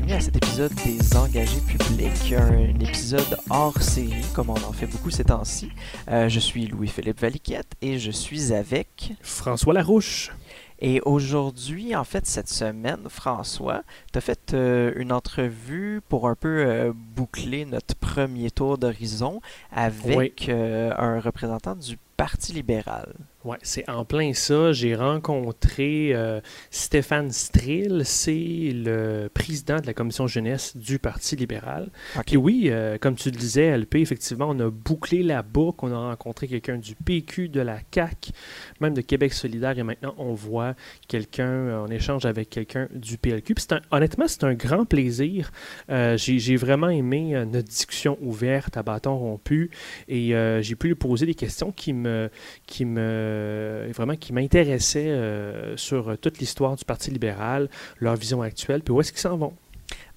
bienvenue à cet épisode des engagés publics, un épisode hors série, comme on en fait beaucoup ces temps-ci. Euh, je suis Louis-Philippe Valiquette et je suis avec François Larouche. Et aujourd'hui, en fait, cette semaine, François, tu as fait euh, une entrevue pour un peu euh, boucler notre premier tour d'horizon avec un représentant du Parti libéral. Oui, c'est en plein ça. J'ai rencontré euh, Stéphane Strill, c'est le président de la commission jeunesse du Parti libéral. Puis oui, euh, comme tu le disais, LP, effectivement, on a bouclé la boucle. On a rencontré quelqu'un du PQ, de la CAC, même de Québec solidaire. Et maintenant, on voit quelqu'un, euh, on échange avec quelqu'un du PLQ. Puis honnêtement, c'est un grand plaisir. j'ai vraiment aimé notre discussion ouverte à bâton rompu. Et j'ai pu lui poser des questions qui me... Qui me euh, vraiment qui m'intéressait euh, sur toute l'histoire du Parti libéral, leur vision actuelle, puis où est-ce qu'ils s'en vont?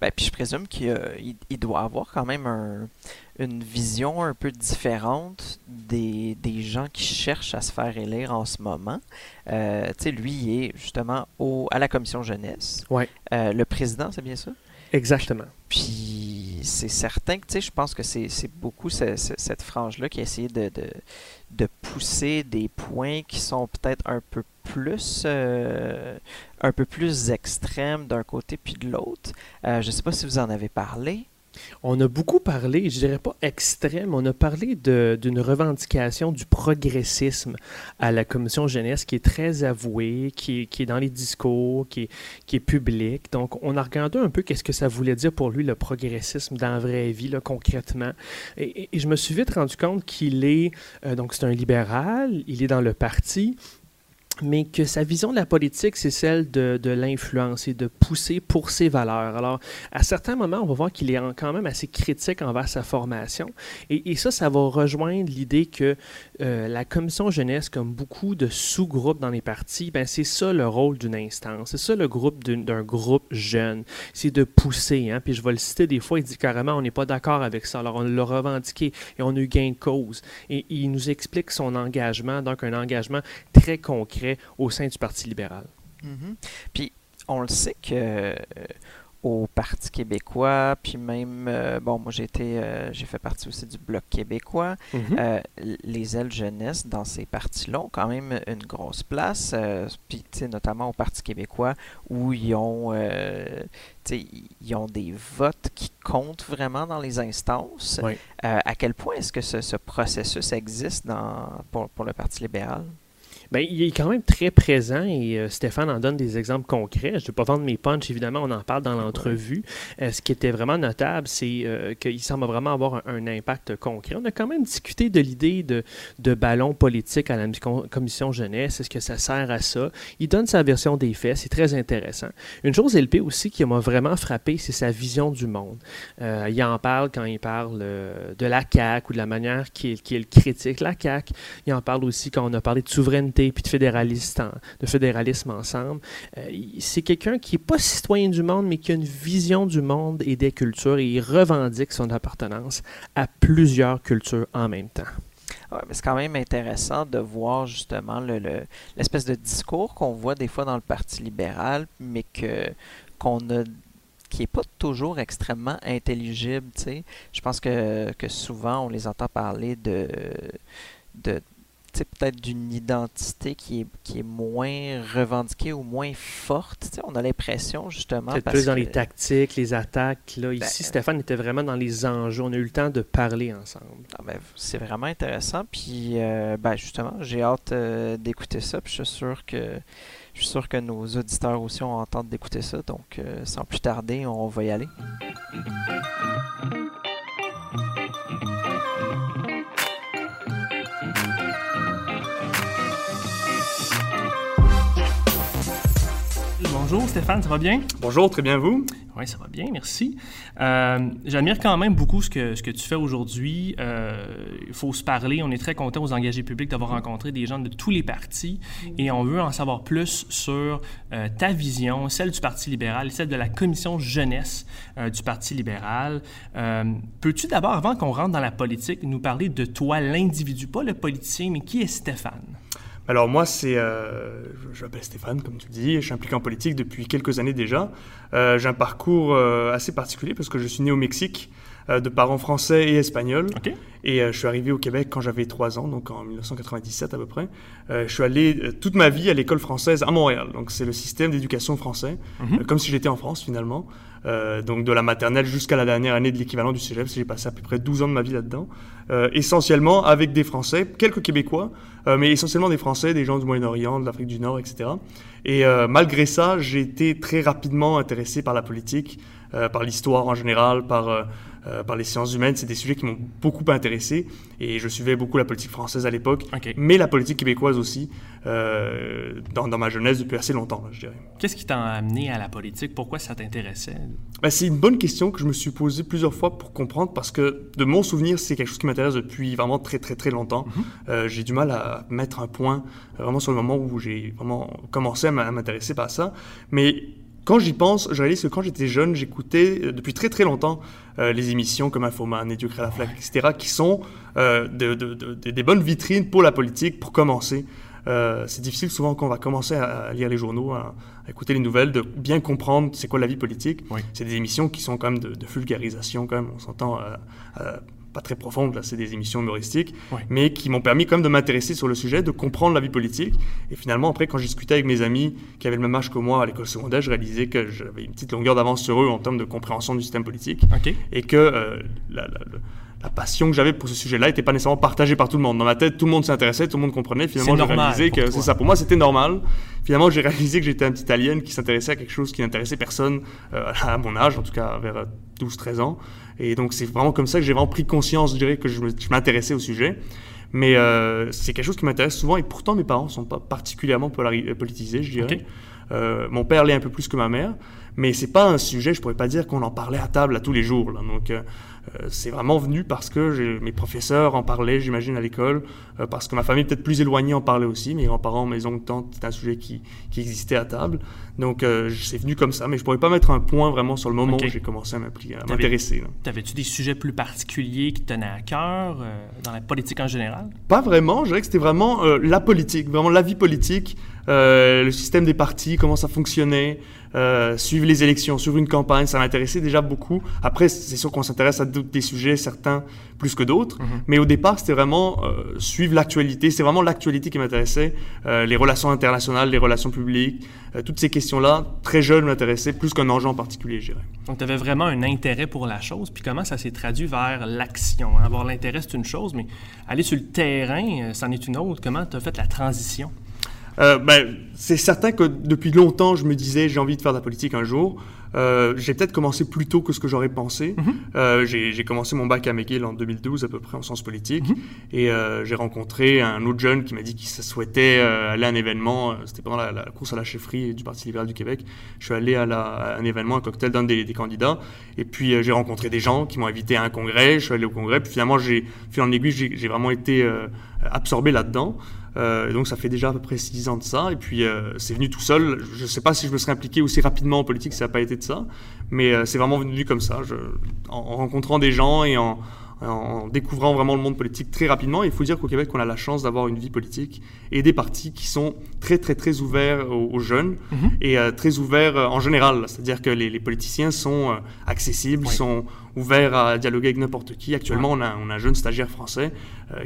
Ben, puis je présume qu'il il doit avoir quand même une vision un peu différente des, des, gens qui cherchent à se faire élire en ce moment. Euh, tu sais, lui, il est justement au, à la commission jeunesse. Ouais. le président, c'est bien ça? Exactement. Puis c'est certain que, tu je pense que c'est beaucoup cette frange-là qui a essayé de, de, pousser des points qui sont peut-être un peu plus euh, un peu plus extrêmes d'un côté puis de l'autre. Euh, je ne sais pas si vous en avez parlé. On a beaucoup parlé, je dirais pas extrême, on a parlé d'une revendication du progressisme à la commission jeunesse qui est très avouée, qui, est dans les discours, qui est, public. Donc, on a regardé un peu qu'est-ce que ça voulait dire pour lui le progressisme dans la vraie vie, concrètement. Et, je me suis vite rendu compte qu'il est, euh, donc c'est un libéral, il est dans le parti, mais que sa vision de la politique, c'est celle de, de l'influence et de pousser pour ses valeurs. Alors, à certains moments, on va voir qu'il est quand même assez critique envers sa formation. Et, et ça, ça va rejoindre l'idée que euh, la commission jeunesse, comme beaucoup de sous-groupes dans les partis, ben, c'est ça le rôle d'une instance. C'est ça le groupe d'un groupe jeune. C'est de pousser. Hein? Puis je vais le citer des fois, il dit carrément, on n'est pas d'accord avec ça. Alors, on l'a revendiqué et on a eu gain de cause. Et il nous explique son engagement, donc un engagement très concret au sein du Parti libéral. Mhm. Puis on le sait que euh, au Parti québécois, puis même, euh, bon, moi j'ai été, euh, j'ai fait partie aussi du Bloc québécois. Mhm. les ailes jeunesse dans ces partis-là ont quand même une grosse place, puis notamment au Parti québécois où ils ont, ils ont des votes qui comptent vraiment dans les instances. à quel point est-ce que ce, ce processus existe dans, pour, pour le Parti libéral? Bien, il est quand même très présent et euh, Stéphane en donne des exemples concrets. Je ne vais pas vendre mes punches, évidemment, on en parle dans l'entrevue. Euh, ce qui était vraiment notable, c'est euh, qu'il semble vraiment avoir un, impact concret. On a quand même discuté de l'idée de, de ballon politique à la commission jeunesse. Est-ce que ça sert à ça? Il donne sa version des faits, c'est très intéressant. Une chose LP aussi qui m'a vraiment frappé, c'est sa vision du monde. il en parle quand il parle de la CAQ ou de la manière qu'il critique la CAQ. Il en parle aussi quand on a parlé de souveraineté puis de, fédéralisme, ensemble. Euh, c'est quelqu'un qui n'est pas citoyen du monde, mais qui a une vision du monde et des cultures et il revendique son appartenance à plusieurs cultures en même temps. c'est quand même intéressant de voir justement l'espèce de discours qu'on voit des fois dans le Parti libéral, mais que qu'on a qui n'est pas toujours extrêmement intelligible. Je pense que, souvent on les entend parler de, peut-être d'une identité qui est, qui est moins revendiquée ou moins forte. on a l'impression, justement. Peut-être plus dans les tactiques, les attaques. Là. Ici, ben, Stéphane était vraiment dans les enjeux. On a eu le temps de parler ensemble. Ah, ben, c'est vraiment intéressant. Puis, euh, ben, justement, j'ai hâte euh, d'écouter ça. Puis, je suis sûr que. Je suis sûr que nos auditeurs aussi ont hâte d'écouter ça. Donc, euh, sans plus tarder, on va y aller. Bonjour Stéphane, ça va bien? Bonjour, très bien vous? Oui, ça va bien, merci. Euh, j'admire quand même beaucoup ce que, ce que tu fais aujourd'hui. Euh, il faut se parler. On est très content aux engagés publics d'avoir rencontré des gens de tous les partis et on veut en savoir plus sur euh, ta vision, celle du Parti libéral et celle de la commission jeunesse du Parti libéral. Peux-tu d'abord, avant qu'on rentre dans la politique, nous parler de toi, l'individu, pas le politicien, mais qui est Stéphane? Alors moi, c'est, euh, je, m'appelle Stéphane, comme tu dis, je suis impliqué en politique depuis quelques années déjà. Euh, j'ai un parcours euh, assez particulier parce que je suis né au Mexique de parents français et espagnols. Et je suis arrivé au Québec quand j'avais 3 ans, donc en 1997 à peu près. je suis allé toute ma vie à l'école française à Montréal. Donc c'est le système d'éducation français, mhm. comme si j'étais en France finalement. Euh, donc de la maternelle jusqu'à la dernière année de l'équivalent du cégep. J'ai passé à peu près 12 ans de ma vie là-dedans. Euh, essentiellement avec des Français, quelques Québécois, euh, mais essentiellement des Français, des gens du Moyen-Orient, de l'Afrique du Nord, etc. Et malgré ça, j'ai été très rapidement intéressé par la politique, par l'histoire en général, par euh, par les sciences humaines. C'est des sujets qui m'ont beaucoup intéressé et je suivais beaucoup la politique française à l'époque, mais la politique québécoise aussi, euh, dans, ma jeunesse depuis assez longtemps, je dirais. Qu'est-ce qui t'a amené à la politique? Pourquoi ça t'intéressait? Ben, c'est une bonne question que je me suis posée plusieurs fois pour comprendre parce que de mon souvenir, c'est quelque chose qui m'intéresse depuis vraiment très très très longtemps. Mhm. Euh, j'ai du mal à mettre un point vraiment sur le moment où j'ai vraiment commencé à m'intéresser par ça. Mais quand j'y pense, je réalise que quand j'étais jeune, j'écoutais depuis très très longtemps les émissions comme Infoman Dieu crée la flaque, etc., qui sont euh, des bonnes vitrines pour la politique, pour commencer. c'est difficile souvent quand on va commencer à, lire les journaux, à, écouter les nouvelles, de bien comprendre c'est quoi la vie politique. C'est des émissions qui sont quand même de, vulgarisation, quand même, on s'entend pas très profondes, là, c'est des émissions humoristiques, mais qui m'ont permis quand même de m'intéresser sur le sujet, de comprendre la vie politique. Et finalement, après, quand j'ai discuté avec mes amis qui avaient le même âge que moi à l'école secondaire, je réalisais que j'avais une petite longueur d'avance sur eux en termes de compréhension du système politique. Et que euh, la, passion que j'avais pour ce sujet-là n'était pas nécessairement partagée par tout le monde. Dans ma tête, tout le monde s'intéressait, tout le monde comprenait. Finalement, j'ai réalisé que c'est ça. Pour moi, c'était normal. Finalement, j'ai réalisé que j'étais un petit alien qui s'intéressait à quelque chose qui n'intéressait personne euh, à mon âge, en tout cas vers 12-13 ans. Et donc, c'est vraiment comme ça que j'ai vraiment pris conscience, je dirais, que je m'intéressais au sujet. Mais euh, c'est quelque chose qui m'intéresse souvent, et pourtant, mes parents ne sont pas particulièrement politisés, je dirais. Euh, mon père l'est un peu plus que ma mère, mais c'est pas un sujet, je pourrais pas dire qu'on en parlait à table à tous les jours. Là. Donc, euh, euh, c'est vraiment venu parce que mes professeurs en parlaient, j'imagine, à l'école, euh, parce que ma famille peut-être plus éloignée en parlait aussi, mes grands-parents, mes oncles, tantes, c'était un sujet qui, qui, existait à table. Donc c'est venu comme ça, mais je pourrais pas mettre un point vraiment sur le moment où j'ai commencé à m'intéresser. T'avais-tu des sujets plus particuliers qui tenaient à cœur dans la politique en général? Pas vraiment, je dirais que c'était vraiment la politique, vraiment la vie politique, le système des partis, comment ça fonctionnait, euh, suivre les élections, suivre une campagne, ça m'intéressait déjà beaucoup. Après, c'est sûr qu'on s'intéresse à des sujets, certains plus que d'autres, mhm. mais au départ, c'était vraiment euh, suivre l'actualité. C'est vraiment l'actualité qui m'intéressait, euh, les relations internationales, les relations publiques, toutes ces questions-là, très jeune, m'intéressaient plus qu'un enjeu en particulier, je dirais. Donc, tu avais vraiment un intérêt pour la chose, puis comment ça s'est traduit vers l'action? Hein? Avoir l'intérêt, c'est une chose, mais aller sur le terrain, c'en est une autre. Comment tu as fait la transition? Euh, ben, c'est certain que depuis longtemps, je me disais j'ai envie de faire de la politique un jour. Euh, j'ai peut-être commencé plus tôt que ce que j'aurais pensé. Mhm. euh, j'ai commencé mon bac à McGill en 2012 à peu près en sciences politiques mhm. et euh, j'ai rencontré un autre jeune qui m'a dit qu'il souhaitait aller à un événement. C'était pendant la, la, course à la chefferie du Parti libéral du Québec. Je suis allé à, la, à un événement, un cocktail d'un des, des, candidats et puis j'ai rencontré des gens qui m'ont invité à un congrès. Je suis allé au congrès puis finalement j'ai fait en aiguille, j'ai vraiment été absorbé là-dedans. Euh, donc ça fait déjà à peu près six ans de ça. Et puis euh, c'est venu tout seul. Je ne sais pas si je me serais impliqué aussi rapidement en politique, ça n'a pas été de ça. Mais euh, c'est vraiment venu comme ça, je, en, rencontrant des gens et en, en découvrant vraiment le monde politique très rapidement. Il faut dire qu'au Québec, on a la chance d'avoir une vie politique et des partis qui sont très, très, très ouverts aux, jeunes mhm. et euh, très ouverts euh, en général. C'est-à-dire que les, politiciens sont euh, accessibles, sont ouverts à dialoguer avec n'importe qui. Actuellement, on, a, on, a, un jeune stagiaire français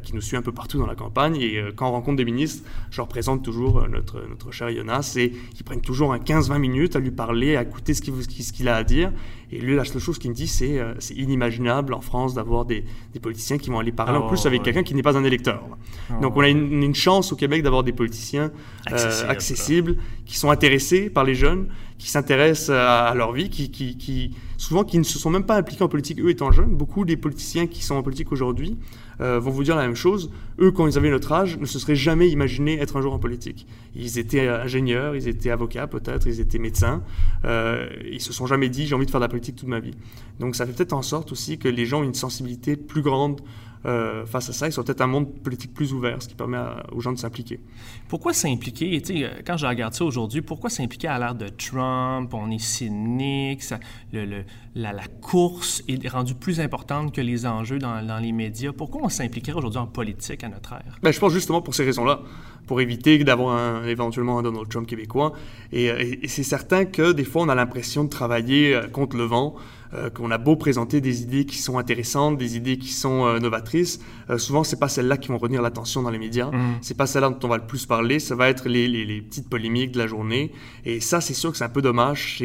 qui nous suit un peu partout dans la campagne et quand on rencontre des ministres, je leur présente toujours notre, notre cher Jonas et ils prennent toujours un 15-20 minutes à lui parler, à écouter ce qu'il ce qu'il a à dire. Et lui, la seule chose qu'il me dit, c'est c'est inimaginable en France d'avoir des, des, politiciens qui vont aller parler en plus avec quelqu'un qui n'est pas un électeur. Oh, Donc on a une, une chance au Québec d'avoir des politiciens euh, accessibles, qui sont intéressés par les jeunes, qui s'intéressent à, leur vie, qui, qui, souvent qui ne se sont même pas impliqués en politique eux étant jeunes. Beaucoup des politiciens qui sont en politique aujourd'hui euh, vont vous dire la même chose. Eux, quand ils avaient notre âge, ne se seraient jamais imaginés être un jour en politique. Ils étaient ingénieurs, ils étaient avocats peut-être, ils étaient médecins. Euh, ils se sont jamais dit j'ai envie de faire de la politique toute ma vie. Donc ça fait peut-être en sorte aussi que les gens ont une sensibilité plus grande euh, face à ça. Ils sont peut-être un monde politique plus ouvert, ce qui permet aux gens de s'impliquer. Pourquoi s'impliquer? Euh, quand je regarde ça aujourd'hui, pourquoi s'impliquer à l'ère de Trump? On est cynique, le, la, course est rendue plus importante que les enjeux dans, dans les médias. Pourquoi on s'impliquerait aujourd'hui en politique à notre ère? Ben, je pense justement pour ces raisons-là pour éviter d'avoir éventuellement un Donald Trump québécois. et c'est certain que des fois, on a l'impression de travailler contre le vent. Euh, qu'on a beau présenter des idées qui sont intéressantes, des idées qui sont euh, novatrices, euh, souvent c'est pas celles-là qui vont retenir l'attention dans les médias. Ce mmh. C'est pas celles-là dont on va le plus parler. Ça va être les, les, petites polémiques de la journée. Et ça, c'est sûr que c'est un peu dommage.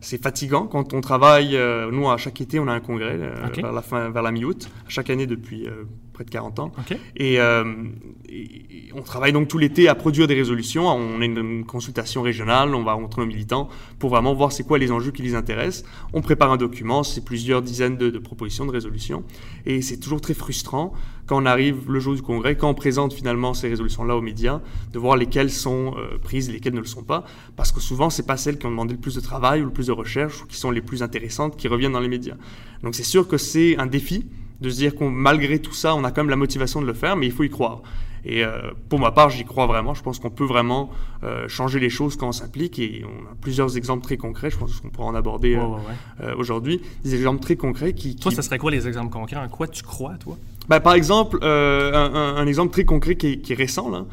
C'est fatigant quand on travaille. nous, à chaque été, on a un congrès vers la fin, vers la mi-août, chaque année depuis près de 40 ans. Et, on travaille donc tout l'été à produire des résolutions. On a une, consultation régionale, on va rencontrer nos militants pour vraiment voir c'est quoi les enjeux qui les intéressent. On prépare un document, c'est plusieurs dizaines de, propositions de résolutions. Et c'est toujours très frustrant quand on arrive le jour du congrès, quand on présente finalement ces résolutions-là aux médias, de voir lesquelles sont euh, prises lesquelles ne le sont pas. Parce que souvent, c'est pas celles qui ont demandé le plus de travail ou le plus de recherche ou qui sont les plus intéressantes qui reviennent dans les médias. Donc c'est sûr que c'est un défi de se dire qu'on malgré tout ça, on a quand même la motivation de le faire, mais il faut y croire. Et euh, pour ma part, j'y crois vraiment. Je pense qu'on peut vraiment euh, changer les choses quand on s'implique. Et on a plusieurs exemples très concrets. Je pense qu'on pourra en aborder euh, aujourd'hui. Des exemples très concrets qui, Toi, ça serait quoi les exemples concrets? En quoi tu crois, toi? Ben, par exemple, un, un, exemple très concret qui est, qui est récent, là.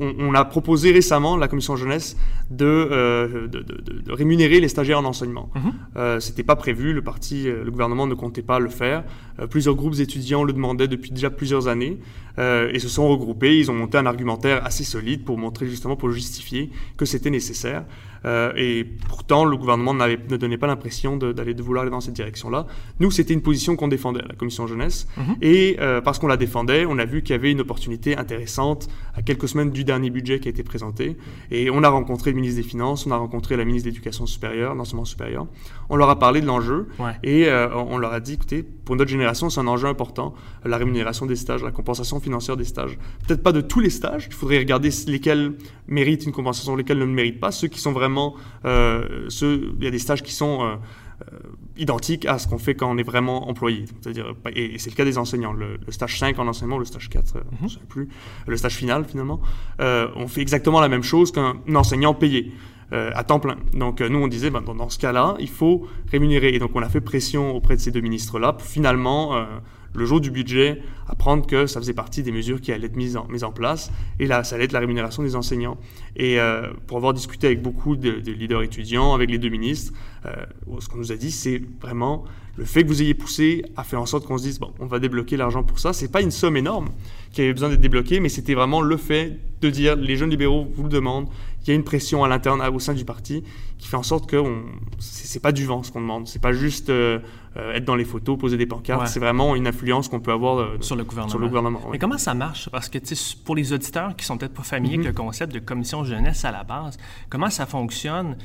On, on, a proposé récemment, la commission jeunesse, de, de, de, de rémunérer les stagiaires en enseignement. Mm C'était pas prévu, le parti, le gouvernement ne comptait pas le faire. plusieurs groupes étudiants le demandaient depuis déjà plusieurs années. Euh, et se sont regroupés. Ils ont monté un argumentaire assez solide pour montrer justement, pour justifier que c'était nécessaire. Euh, et pourtant, le gouvernement ne donnait pas l'impression d'aller de, vouloir aller dans cette direction-là. Nous, c'était une position qu'on défendait, la commission jeunesse. Mhm. Et euh, parce qu'on la défendait, on a vu qu'il y avait une opportunité intéressante à quelques semaines du dernier budget qui a été présenté. Et on a rencontré le ministre des Finances, on a rencontré la ministre de l'Éducation supérieure, l'enseignement supérieur. On leur a parlé de l'enjeu et euh, on leur a dit, écoutez, pour notre génération, c'est un enjeu important, la rémunération des stages, la compensation financière des stages. Peut-être pas de tous les stages, il faudrait regarder lesquels méritent une compensation, lesquels ne le méritent pas, ceux qui sont vraiment euh, il y a des stages qui sont euh, euh, identiques à ce qu'on fait quand on est vraiment employé. C'est-à-dire, et, c'est le cas des enseignants. Le, stage 5 en enseignement, le stage 4, mhm. plus, le stage final finalement, on fait exactement la même chose qu'un enseignant payé. à temps plein. Donc nous, on disait, ben, dans, ce cas-là, il faut rémunérer. Et donc on a fait pression auprès de ces deux ministres-là pour finalement le jour du budget, apprendre que ça faisait partie des mesures qui allaient être mises en, place, et là, ça allait être la rémunération des enseignants. Et euh, pour avoir discuté avec beaucoup de, leaders étudiants, avec les deux ministres, euh, ce qu'on nous a dit, c'est vraiment le fait que vous ayez poussé a fait en sorte qu'on se dise, bon, on va débloquer l'argent pour ça. C'est pas une somme énorme qui avait besoin d'être débloquée, mais c'était vraiment le fait de dire, les jeunes libéraux vous le demandent, il y a une pression à l'interne, au sein du parti, qui fait en sorte que c'est pas du vent ce qu'on demande. C'est pas juste euh, euh, être dans les photos, poser des pancartes. C'est vraiment une influence qu'on peut avoir euh, sur le gouvernement. Mais comment ça marche? Parce que pour les auditeurs qui sont peut-être pas familiers avec mm-hmm. le concept de commission jeunesse à la base, comment ça fonctionne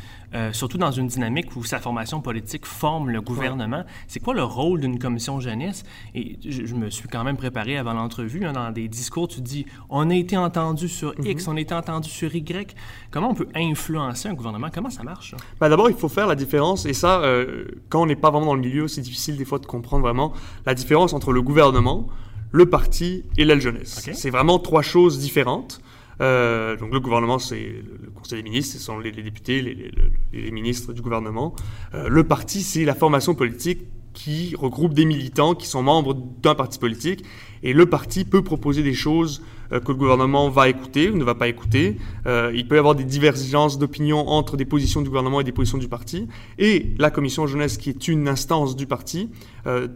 surtout dans une dynamique où sa formation politique forme le gouvernement? C'est quoi le rôle d'une commission jeunesse? Et je, me suis quand même préparé avant l'entrevue. Hein, dans des discours, tu dis on a été entendu sur X, mm-hmm. on a été entendu sur Y. Comment on peut influencer un gouvernement? Comment ça marche? Ben D'abord, il faut faire la différence, et ça, euh, quand on n'est pas vraiment dans le milieu, c'est difficile des fois de comprendre vraiment la différence entre le gouvernement, le parti et l'aile jeunesse. C'est vraiment trois choses différentes. Euh, donc le gouvernement, c'est le Conseil des ministres, ce sont les, députés, les, les, ministres du gouvernement. Euh, le parti, c'est la formation politique qui regroupe des militants qui sont membres d'un parti politique. Et le parti peut proposer des choses euh, que le gouvernement va écouter ou ne va pas écouter. Euh, il peut y avoir des divergences d'opinion entre des positions du gouvernement et des positions du parti. Et la commission jeunesse, qui est une instance du parti, euh,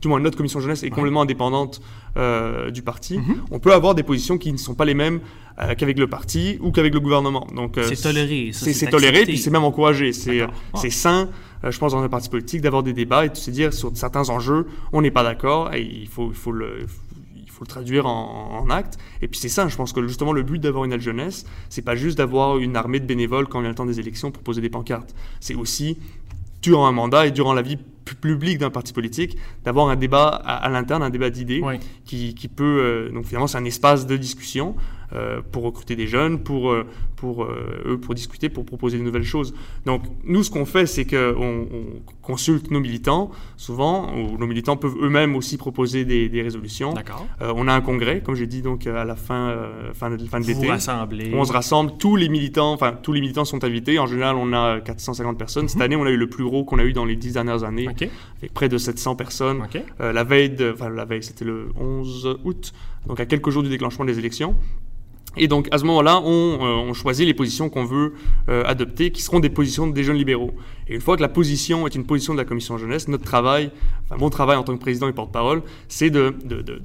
du moins notre commission jeunesse est complètement indépendante du parti, mhm. on peut avoir des positions qui ne sont pas les mêmes qu'avec le parti ou qu'avec le gouvernement. Donc c'est toléré. C'est toléré, puis c'est même encouragé. C'est c'est sain. je pense dans un parti politique d'avoir des débats et de se dire sur certains enjeux, on n'est pas d'accord et il faut, il faut le faut le traduire en, en actes. Et puis c'est ça, je pense que justement le but d'avoir une aile jeunesse, c'est pas juste d'avoir une armée de bénévoles quand vient le temps des élections pour poser des pancartes. C'est aussi durant un mandat et durant la vie publique d'un parti politique, d'avoir un débat à, l'interne, un débat d'idées qui, qui, peut... Euh, donc finalement, c'est un espace de discussion euh, pour recruter des jeunes, pour, euh, pour eux pour discuter, pour proposer de nouvelles choses. Donc nous, ce qu'on fait, c'est qu'on on consulte nos militants, souvent, ou nos militants peuvent eux-mêmes aussi proposer des, des résolutions. D'accord. on a un congrès, comme j'ai dit, donc à la fin, fin de, fin de l'été. rassemblez. On se rassemble, tous les militants, enfin tous les militants sont invités. En général, on a 450 personnes. Cette mhm. année, on a eu le plus gros qu'on a eu dans les dix dernières années, avec près de 700 personnes. la veille, de, enfin la veille, c'était le 11 août, donc à quelques jours du déclenchement des élections. Et donc à ce moment-là, on, euh, choisit les positions qu'on veut euh, adopter, qui seront des positions des jeunes libéraux. Et une fois que la position est une position de la commission jeunesse, notre travail, enfin mon travail en tant que président et porte-parole, c'est de,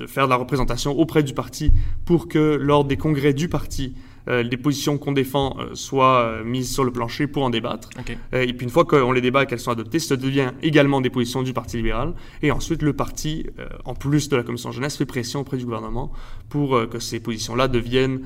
faire de la représentation auprès du parti pour que lors des congrès du parti, les positions qu'on défend euh, soient euh, mises sur le plancher pour en débattre. et puis une fois qu'on les débat et qu'elles sont adoptées, ça devient également des positions du Parti libéral. Et ensuite, le parti, en plus de la commission jeunesse, fait pression auprès du gouvernement pour que ces positions-là deviennent,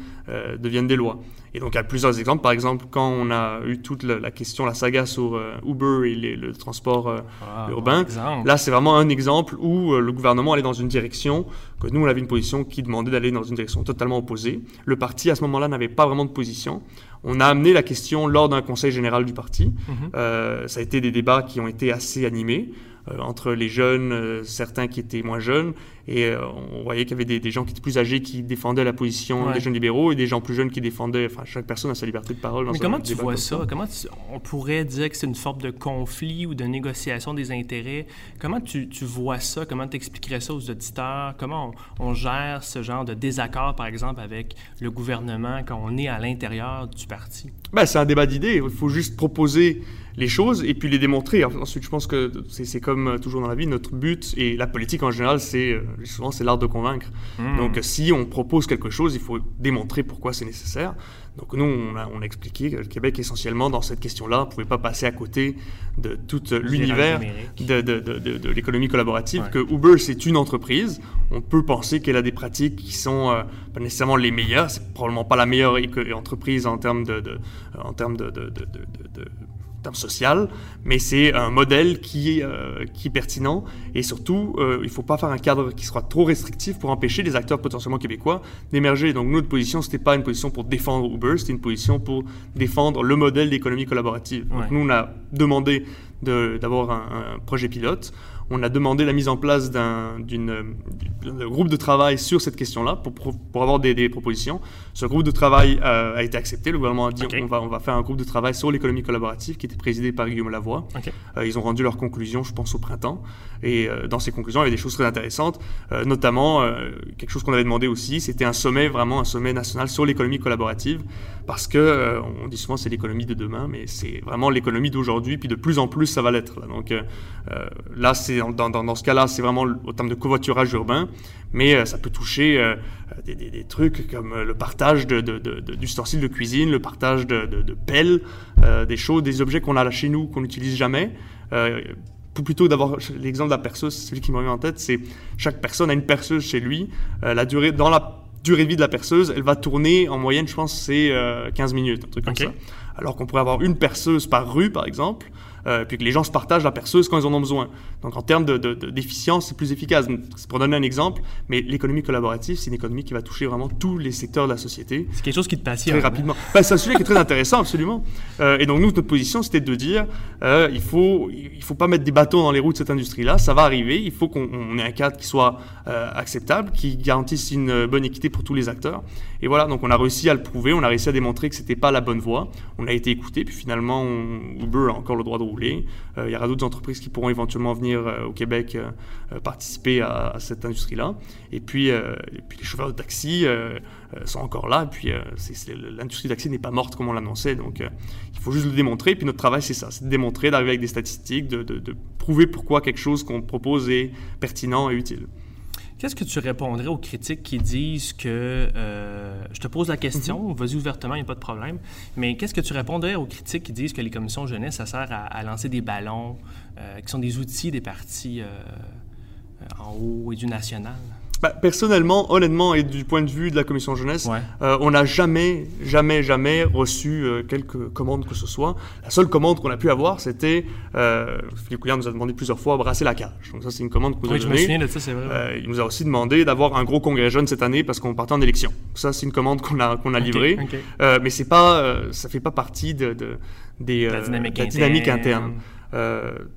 deviennent des lois. Et donc, il y a plusieurs exemples. Par exemple, quand on a eu toute la, question, la saga sur Uber et le transport ah, urbain, là, c'est vraiment un exemple où le gouvernement allait dans une direction que nous, on avait une position qui demandait d'aller dans une direction totalement opposée. Le parti, à ce moment-là, n'avait pas vraiment de position. On a amené la question lors d'un conseil général du parti. Mhm. Euh, ça a été des débats qui ont été assez animés. Euh, entre les jeunes, euh, certains qui étaient moins jeunes, et euh, on voyait qu'il y avait des, gens qui étaient plus âgés qui défendaient la position des jeunes libéraux et des gens plus jeunes qui défendaient, enfin chaque personne a sa liberté de parole. Dans Mais comment tu vois ça? Comment on pourrait dire que c'est une forme de conflit ou de négociation des intérêts? Comment tu, tu vois ça? Comment tu expliquerais ça aux auditeurs? Comment on, gère ce genre de désaccord, par exemple, avec le gouvernement quand on est à l'intérieur du parti? Ben, c'est un débat d'idées. Il faut juste proposer les choses et puis les démontrer. Ensuite, je pense que c'est comme euh, toujours dans la vie, notre but et la politique en général, c'est euh, souvent c'est l'art de convaincre. Hmm. Donc, si on propose quelque chose, il faut démontrer pourquoi c'est nécessaire. Donc, nous, on a, on a, expliqué que le Québec, essentiellement, dans cette question-là, ne pouvait pas passer à côté de tout l'univers de, de, de, de l'économie collaborative, que Uber, c'est une entreprise. On peut penser qu'elle a des pratiques qui sont euh, pas nécessairement les meilleures. C'est probablement pas la meilleure entreprise en termes de, en termes de social, mais c'est un modèle qui, euh, qui est pertinent et surtout, euh, il ne faut pas faire un cadre qui soit trop restrictif pour empêcher les acteurs potentiellement québécois d'émerger. Donc notre position, ce n'était pas une position pour défendre Uber, c'était une position pour défendre le modèle d'économie collaborative. Donc nous, on a demandé d'avoir un, un projet pilote on a demandé la mise en place d'un groupe de travail sur cette question-là pour, pour, avoir des, propositions. Ce groupe de travail euh, a été accepté. Le gouvernement a dit on, va, on va faire un groupe de travail sur l'économie collaborative qui était présidé par Guillaume Lavoie. Euh, ils ont rendu leurs conclusions, je pense, au printemps. Et euh, dans ces conclusions, il y a des choses très intéressantes, notamment quelque chose qu'on avait demandé aussi, c'était un sommet, vraiment un sommet national sur l'économie collaborative, parce que on dit souvent c'est l'économie de demain, mais c'est vraiment l'économie d'aujourd'hui, puis de plus en plus ça va l'être. Donc là, c'est dans, ce cas-là, c'est vraiment au terme de covoiturage urbain, mais euh, ça peut toucher euh, des, trucs comme euh, le partage d'ustensiles de, de, cuisine, le partage de, pelles, des choses, des objets qu'on a là chez nous qu'on n'utilise jamais. plutôt d'avoir l'exemple de la perceuse, celui qui me revient en tête, c'est chaque personne a une perceuse chez lui. la durée, dans la durée de vie de la perceuse, elle va tourner en moyenne, je pense, c'est 15 minutes, un truc comme ça. Alors qu'on pourrait avoir une perceuse par rue, par exemple, euh, puis que les gens se partagent la perceuse quand ils en ont besoin. Donc en termes d'efficience, de, c'est plus efficace. C'est pour donner un exemple, mais l'économie collaborative, c'est une économie qui va toucher vraiment tous les secteurs de la société. C'est quelque chose qui te passionne. Très rapidement. Ben, c'est un sujet qui est très intéressant, absolument. Euh, et donc nous, notre position, c'était de dire, euh, il faut, il faut pas mettre des bâtons dans les roues de cette industrie-là. Ça va arriver. Il faut qu'on ait un cadre qui soit acceptable, qui garantisse une bonne équité pour tous les acteurs. Et voilà, donc on a réussi à le prouver. On a réussi à démontrer que c'était pas la bonne voie. On a été écouté, puis finalement, Uber a encore le droit de rouler euh, il y aura d'autres entreprises qui pourront éventuellement venir euh, au Québec euh, participer à, cette industrie-là. Et puis, les chauffeurs de taxi sont encore là. Et puis l'industrie de taxi n'est pas morte comme on l'annonçait. Donc il faut juste le démontrer. Et puis notre travail, c'est ça, c'est de démontrer, d'arriver avec des statistiques, de prouver pourquoi quelque chose qu'on propose est pertinent et utile. Qu'est-ce que tu répondrais aux critiques qui disent que, euh, je te pose la question, mhm. vas-y ouvertement, il n'y a pas de problème, mais qu'est-ce que tu répondrais aux critiques qui disent que les commissions jeunesse, ça sert à, lancer des ballons, euh, qui sont des outils des partis euh, en haut et du national? Bah, personnellement, honnêtement, et du point de vue de la commission jeunesse, euh, on n'a jamais, jamais, jamais reçu euh, quelque commande que ce soit. La seule commande qu'on a pu avoir, c'était euh, Philippe Couillard nous a demandé plusieurs fois brasser la cage. Donc ça, c'est une commande qu'on oui, a je me souviens de ça, c'est vrai. Euh, il nous a aussi demandé d'avoir un gros congrès jeune cette année parce qu'on partait en élection. Ça, c'est une commande qu'on a qu'on a livrée. Euh, mais c'est pas, ça fait pas partie de, de- des La dynamique de la dynamique interne. interne.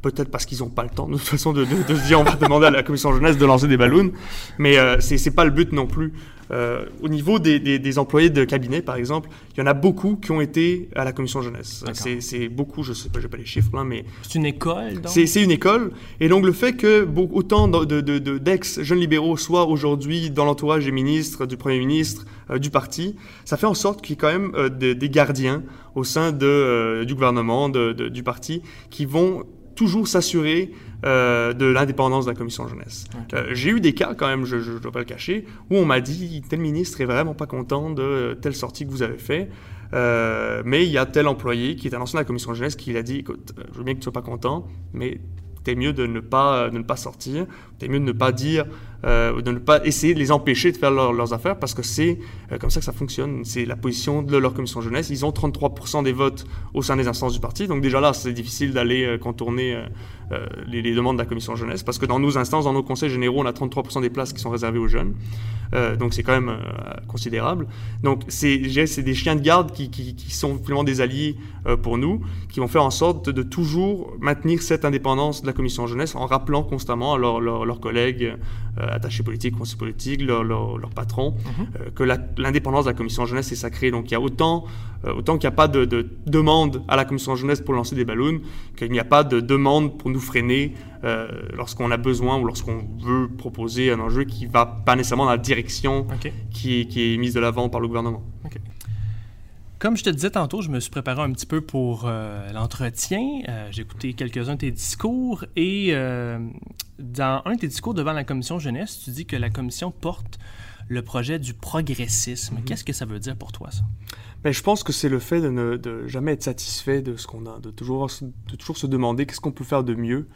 Peut-être parce qu'ils n'ont pas le temps de toute façon de, de- de se dire on va demander à la commission jeunesse de lancer des ballons, mais euh, c'est c'est pas le but non plus. Euh, au niveau des, des- des employés de cabinet, par exemple, il y en a beaucoup qui ont été à la commission jeunesse. C'est c'est beaucoup, je sais pas, j'ai pas les chiffres là, mais C'est une école, c'est c'est une école. Et donc, le fait que beaucoup, autant de- de- de- de- d'ex-jeunes libéraux soient aujourd'hui dans l'entourage des ministres, du Premier ministre, euh, du parti, ça fait en sorte qu'il y ait quand même euh, de- des gardiens au sein de, euh, du gouvernement, de- du parti, qui vont toujours s'assurer euh, de l'indépendance de la commission jeunesse. Euh, J'ai eu des cas quand même, je ne dois pas le cacher, où on m'a dit tel ministre est vraiment pas content de euh, telle sortie que vous avez fait. Euh, mais il y a tel employé qui est un ancien de la commission jeunesse qui l'a dit écoute, je veux bien que tu sois pas content, mais t'es mieux de ne pas de ne pas sortir, t'es mieux de ne pas dire, euh, de ne pas essayer de les empêcher de faire leur- leurs affaires parce que c'est euh, comme ça que ça fonctionne. C'est la position de leur commission jeunesse. Ils ont 33% des votes au sein des instances du parti, donc déjà là c'est difficile d'aller euh, contourner les, demandes de la commission jeunesse parce que dans nos instances, dans nos conseils généraux, on a 33% des places qui sont réservées aux jeunes. Donc c'est quand même considérable. Donc c'est des chiens de garde qui, qui, sont finalement des alliés pour nous, qui vont faire en sorte de, toujours maintenir cette indépendance de la commission jeunesse en rappelant constamment à leurs collègues attachés politiques, conseillers politiques, leurs patrons, euh, que l'indépendance de la commission jeunesse est sacrée. Donc il y a autant, euh, autant qu'il n'y a pas de, de demande à la commission jeunesse pour lancer des ballons, qu'il n'y a pas de demande pour nous freiner euh, lorsqu'on a besoin ou lorsqu'on veut proposer un enjeu qui va pas nécessairement dans la direction qui est mise de l'avant par le gouvernement. Comme je te disais tantôt, je me suis préparé un petit peu pour euh, l'entretien. Euh, J'ai écouté quelques-uns de tes discours et euh, dans un de tes discours devant la commission jeunesse, tu dis que la commission porte le projet du progressisme. Mhm. Qu'est-ce que ça veut dire pour toi, ça? Mais je pense que c'est le fait de ne de jamais être satisfait de ce qu'on a, de toujours, se- de toujours se demander qu'est-ce qu'on peut faire de mieux,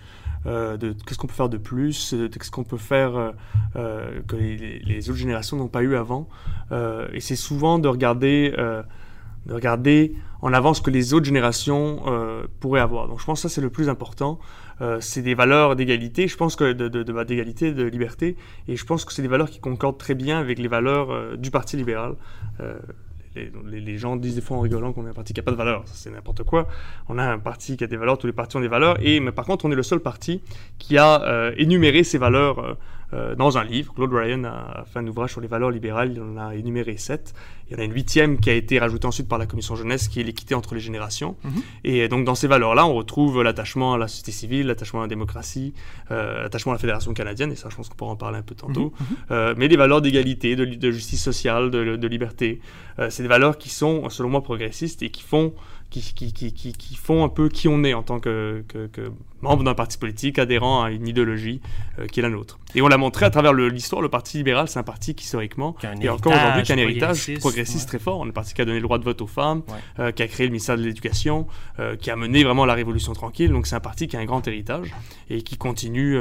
euh, de qu'est-ce qu'on peut faire de plus, de qu'est-ce qu'on peut faire euh, que les, les autres générations n'ont pas eu avant. Euh, et c'est souvent de regarder, de regarder en avant ce que les autres générations euh, pourraient avoir. Donc je pense que ça c'est le plus important. Euh, c'est des valeurs d'égalité, je pense que de, de, de- d'égalité, de liberté, et je pense que c'est des valeurs qui concordent très bien avec les valeurs euh, du Parti libéral. Euh, les, les- gens disent des fois en rigolant qu'on est un parti qui n'a pas de valeurs. C'est n'importe quoi. On a un parti qui a des valeurs, tous les partis ont des valeurs. Et, mais par contre, on est le seul parti qui a euh, énuméré ces valeurs euh, dans un livre. Claude Ryan a, fait un ouvrage sur les valeurs libérales. Il en a énuméré sept. Il y en a une huitième qui a été rajoutée ensuite par la commission jeunesse, qui est l'équité entre les générations. Mhm. Et donc, dans ces valeurs-là, on retrouve l'attachement à la société civile, l'attachement à la démocratie, euh, l'attachement à la Fédération canadienne. Et ça, je pense qu'on pourra en parler un peu tantôt. Euh, mais des valeurs d'égalité, de, justice sociale, de, de liberté. C'est des valeurs qui sont, selon moi, progressistes et qui font, qui, qui, qui, qui, qui font un peu qui on est en tant que, que, que membre d'un parti politique adhérent à une idéologie euh, qui est la nôtre. Et on l'a montré à travers l'histoire, le Parti libéral, c'est un parti qui, historiquement, et encore aujourd'hui, qui a un héritage progressiste, ouais. très fort. On est un parti qui a donné le droit de vote aux femmes, Ouais. euh, qui a créé le ministère de l'Éducation, euh, qui a mené vraiment la Révolution tranquille. Donc c'est un parti qui a un grand héritage et qui continue,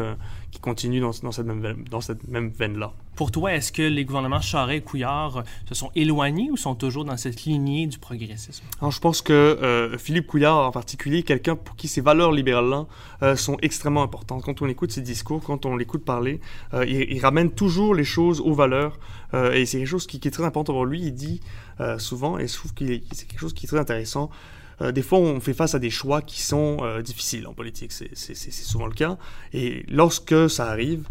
qui continue dans, dans cette même dans cette même veine-là. Pour toi, est-ce que les gouvernements Charest et Couillard euh, se sont éloignés ou sont toujours dans cette lignée du progressisme? Je pense que euh, Philippe Couillard en particulier, quelqu'un pour qui ces valeurs libérales-là euh, sont extrêmement importantes. Quand on écoute ses discours, quand on l'écoute parler, il, ramène toujours les choses aux valeurs. et c'est quelque chose qui, est très important pour lui. Il dit souvent, et je trouve que c'est quelque chose qui est très intéressant, des fois, on fait face à des choix qui sont difficiles en politique. C'est souvent le cas. Et lorsque ça arrive,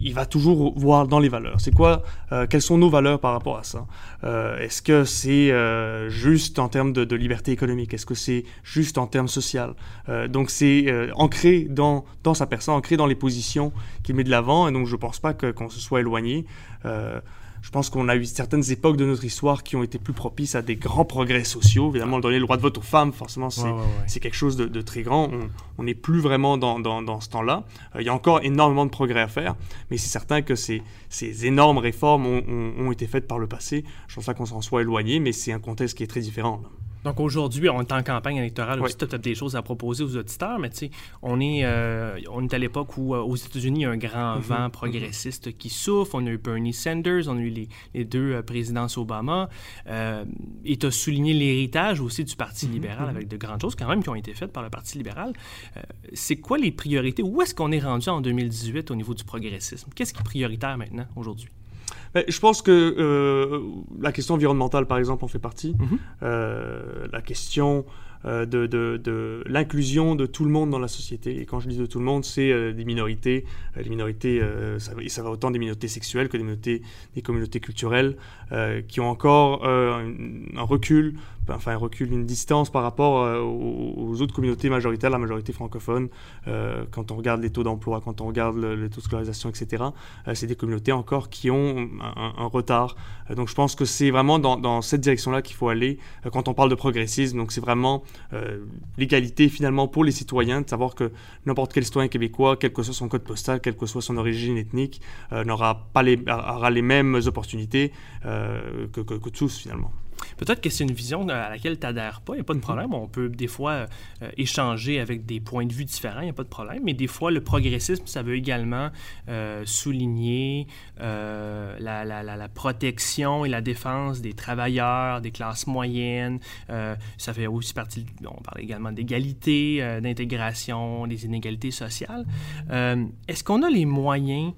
il va toujours voir dans les valeurs. C'est quoi, euh, quelles sont nos valeurs par rapport à ça? Euh, Est-ce que c'est euh, juste en termes de, de liberté économique? Est-ce que c'est juste en termes social? Euh, Donc c'est euh, ancré dans, dans sa personne, ancré dans les positions qu'il met de l'avant. Et donc je pense pas qu'on se soit éloigné. Je pense qu'on a eu certaines époques de notre histoire qui ont été plus propices à des grands progrès sociaux. Évidemment, donner le droit de vote aux femmes, forcément, c'est quelque chose de, de très grand. On- On n'est plus vraiment dans, dans, dans ce temps-là. Euh, il y a encore énormément de progrès à faire, mais c'est certain que ces, ces énormes réformes ont, ont- ont été faites par le passé. Je pense pas qu'on s'en soit éloigné, mais c'est un contexte qui est très différent. là. Donc aujourd'hui, on est en campagne électorale aussi, tu as peut-être des choses à proposer aux auditeurs, mais tu sais, on est, euh, on est à l'époque où euh, aux États-Unis, il y a un grand mhm. vent mhm. progressiste qui souffle. On a eu Bernie Sanders, on a eu les, les deux euh, présidents Obama. et tu as souligné l'héritage aussi du Parti mhm. libéral avec de grandes choses quand même qui ont été faites par le Parti libéral. C'est quoi les priorités? Où est-ce qu'on est rendu en 2018 au niveau du progressisme? Qu'est-ce qui est prioritaire maintenant, aujourd'hui? Je pense que euh, la question environnementale, par exemple, en fait partie. Mhm. Euh, la question euh, de, de, l'inclusion de tout le monde dans la société. Et quand je dis de tout le monde, c'est des minorités. les minorités, ça, ça, va autant des minorités sexuelles que des, minorités, des communautés culturelles qui ont encore un recul enfin, un recul, une distance par rapport euh, aux, autres communautés majoritaires, la majorité francophone. Euh, quand on regarde les taux d'emploi, quand on regarde le, les taux de scolarisation, etc., euh, c'est des communautés encore qui ont un, retard. donc je pense que c'est vraiment dans, cette direction-là qu'il faut aller quand on parle de progressisme. Donc c'est vraiment l'égalité finalement pour les citoyens, de savoir que n'importe quel citoyen québécois, quel que soit son code postal, quelle que soit son origine ethnique, n'aura pas les, aura les mêmes opportunités que, que tous finalement. Peut-être que c'est une vision à laquelle tu n'adhères pas, il n'y a pas de mhm. problème. On peut des fois euh, échanger avec des points de vue différents, il n'y a pas de problème. Mais des fois, le progressisme, ça veut également euh, souligner euh, la, la, la, protection et la défense des travailleurs, des classes moyennes. ça fait aussi partie, on parle également d'égalité, d'intégration, des inégalités sociales. Est-ce qu'on a les moyens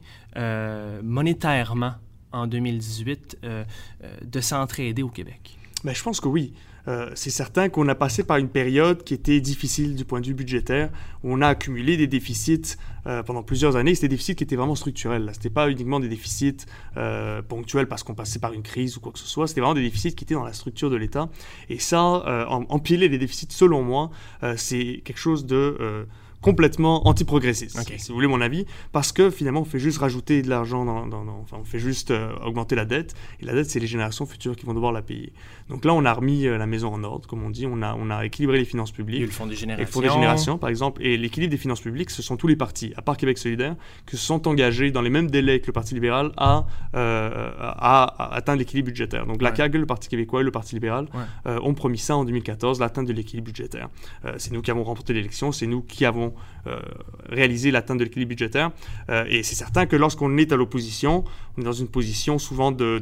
monétairement en 2018 euh, euh, de s'entraider au Québec? Ben, je pense que oui. Euh, c'est certain qu'on a passé par une période qui était difficile du point de vue budgétaire, où on a accumulé des déficits pendant plusieurs années. C'était des déficits qui étaient vraiment structurels. Ce n'était pas uniquement des déficits ponctuels parce qu'on passait par une crise ou quoi que ce soit. C'était vraiment des déficits qui étaient dans la structure de l'État. Et ça, empiler les déficits, selon moi, c'est quelque chose de complètement anti-progressiste, si vous voulez mon avis, parce que finalement on fait juste rajouter de l'argent, dans, enfin on fait juste euh, augmenter la dette, et la dette c'est les générations futures qui vont devoir la payer. Donc là on a remis euh, la maison en ordre, comme on dit, on a, on a équilibré les finances publiques. Et le fonds des générations. le fonds des générations par exemple, et l'équilibre des finances publiques, ce sont tous les partis, à part Québec solidaire, qui se sont engagés dans les mêmes délais que le Parti libéral à, euh, à, atteindre l'équilibre budgétaire. Donc la CAG, le Parti québécois et le Parti libéral ont promis ça en 2014, l'atteinte de l'équilibre budgétaire. c'est nous qui avons remporté l'élection, c'est nous qui avons euh, réaliser l'atteinte de l'équilibre budgétaire. Euh, et c'est certain que lorsqu'on est à l'opposition, on est dans une position souvent de,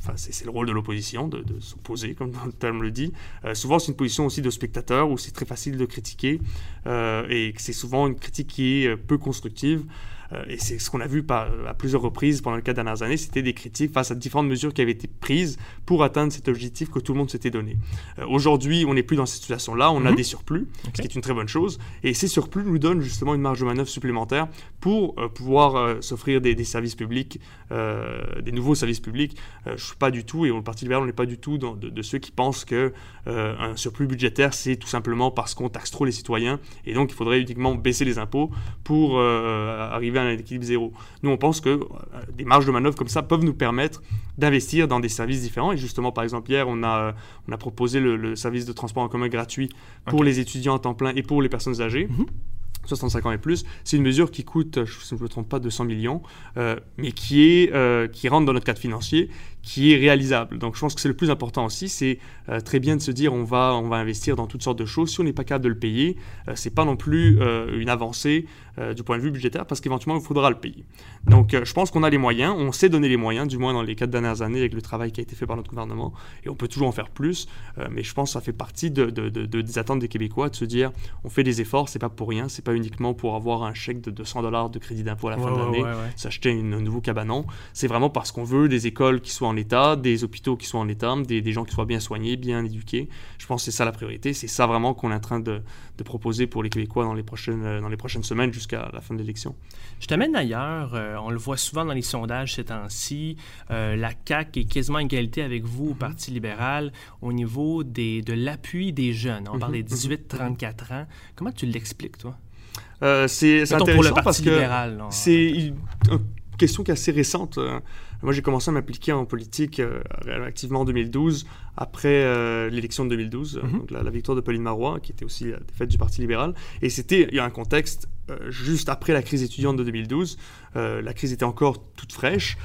enfin, c'est le rôle de l'opposition, de, s'opposer, comme le terme le dit. Euh, souvent, c'est une position aussi de spectateur où c'est très facile de critiquer et c'est souvent une critique qui est peu constructive. Euh, et c'est ce qu'on a vu à plusieurs reprises pendant les quatre dernières années, c'était des critiques face à différentes mesures qui avaient été prises pour atteindre cet objectif que tout le monde s'était donné. Euh, aujourd'hui, on n'est plus dans cette situation-là, on a mhm. des surplus, ce qui est une très bonne chose, et ces surplus nous donnent justement une marge de manœuvre supplémentaire pour euh, pouvoir s'offrir des, services publics, des nouveaux services publics. je ne suis pas du tout, et au Parti libéral, on n'est pas du tout de, de, ceux qui pensent que un surplus budgétaire, c'est tout simplement parce qu'on taxe trop les citoyens, et donc il faudrait uniquement baisser les impôts pour arriver à un équilibre zéro. Nous, on pense que euh, des marges de manœuvre comme ça peuvent nous permettre d'investir dans des services différents. Et justement, par exemple, hier, on a, on a proposé le, service de transport en commun gratuit pour les étudiants à temps plein et pour les personnes âgées. 65 mhm. ans et plus, c'est une mesure qui coûte, je ne me trompe pas, 200 millions, euh, mais qui, est, euh, qui rentre dans notre cadre financier qui est réalisable. Donc je pense que c'est le plus important aussi, c'est euh, très bien de se dire on va, on va investir dans toutes sortes de choses. Si on n'est pas capable de le payer, euh, c'est pas non plus euh, une avancée du point de vue budgétaire parce qu'éventuellement il faudra le payer. Donc je pense qu'on a les moyens, on sait donner les moyens, du moins dans les quatre dernières années avec le travail qui a été fait par notre gouvernement, et on peut toujours en faire plus. mais je pense que ça fait partie de, de, de, des attentes des Québécois de se dire on fait des efforts, c'est pas pour rien, c'est pas uniquement pour avoir un chèque de 200 dollars de crédit d'impôt à la fin de l'année, s'acheter un nouveau cabanon. C'est vraiment parce qu'on veut des écoles qui soient en état, des hôpitaux qui soient en état, des, gens qui soient bien soignés, bien éduqués. Je pense que c'est ça la priorité. C'est ça vraiment qu'on est en train de, proposer pour les Québécois dans les prochaines, euh, dans les prochaines semaines jusqu'à la fin de l'élection. Je t'amène ailleurs. Euh, on le voit souvent dans les sondages ces temps-ci. Euh, la CAQ est quasiment égalité avec vous au mm-hmm. Parti libéral au niveau des, de l'appui des jeunes. On parle des 18-34 mm-hmm. ans. Comment tu l'expliques, toi? c'est intéressant parce que c'est une question qui est assez récente. Moi, j'ai commencé à m'appliquer en politique euh, activement en 2012, après euh, l'élection de 2012, mhm. donc la, victoire de Pauline Marois, qui était aussi la défaite du Parti libéral. Et c'était, il y a un contexte euh, juste après la crise étudiante de 2012, la crise était encore toute fraîche,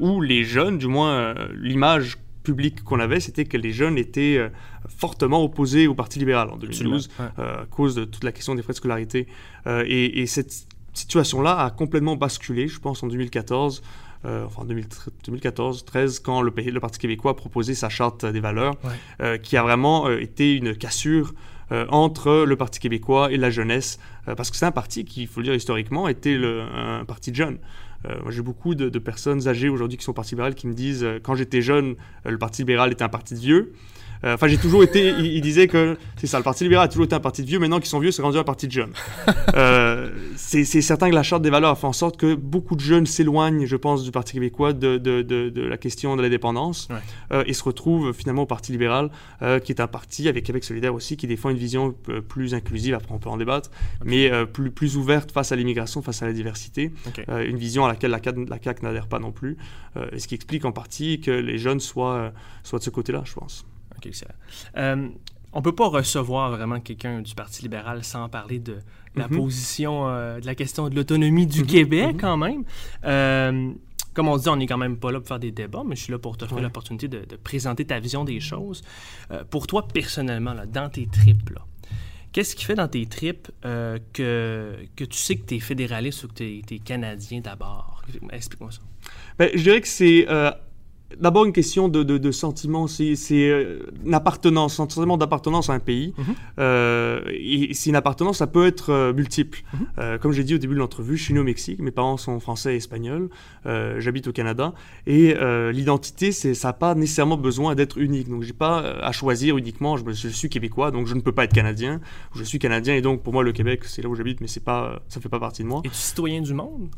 où les jeunes, du moins l'image public qu'on avait, c'était que les jeunes étaient euh, fortement opposés au Parti libéral en 2012 à cause de toute la question des frais de scolarité. Et, et, cette situation-là a complètement basculé, je pense, en 2014. Enfin 2014, 13, quand le, le, Parti québécois a proposé sa charte des valeurs, qui a vraiment été une cassure euh, entre le Parti québécois et la jeunesse, euh, parce que c'est un parti qui, il faut le dire historiquement, était le, un parti de jeunes. Euh, j'ai beaucoup de, personnes âgées aujourd'hui qui sont au Parti libéral qui me disent quand j'étais jeune, le Parti libéral était un parti de vieux. Euh, enfin, j'ai toujours été. Il, disait que c'est ça, le Parti libéral a toujours été un parti de vieux. Maintenant qu'ils sont vieux, c'est rendu un parti de jeunes. Euh, c'est certain que la charte des valeurs a fait en sorte que beaucoup de jeunes s'éloignent, je pense, du Parti québécois de, de, de, la question de l'indépendance euh, et se retrouvent finalement au Parti libéral, qui est un parti avec Québec solidaire aussi, qui défend une vision plus inclusive. Après, on peut en débattre, mais plus, plus ouverte face à l'immigration, face à la diversité. une vision à laquelle la CAQ, la CAQ n'adhère pas non plus. et ce qui explique en partie que les jeunes soient, soient de ce côté-là, je pense. Euh, on ne peut pas recevoir vraiment quelqu'un du Parti libéral sans parler de la mhm. position, euh, de la question de l'autonomie du mhm. Québec, mhm. quand même. Euh, comme on dit, on n'est quand même pas là pour faire des débats, mais je suis là pour te faire l'opportunité de, présenter ta vision des choses. pour toi, personnellement, là, dans tes tripes, qu'est-ce qui fait dans tes tripes que, que tu sais que tu es fédéraliste ou que tu es, Canadien d'abord? Explique-moi ça. Ben, je dirais que c'est D'abord, une question de, de, sentiment, c'est euh, une appartenance, un sentiment d'appartenance à un pays. Mhm. euh, et c'est une appartenance, ça peut être euh, multiple. Mhm. euh, comme j'ai dit au début de l'entrevue, je suis né au Mexique, mes parents sont français et espagnols, j'habite au Canada, et l'identité, ça n'a pas nécessairement besoin d'être unique. Donc, j'ai pas à choisir uniquement, je, je, suis québécois, donc je ne peux pas être canadien, je suis canadien, et donc pour moi, le Québec, c'est là où j'habite, mais c'est pas, ça fait pas partie de moi. Es-tu citoyen du monde?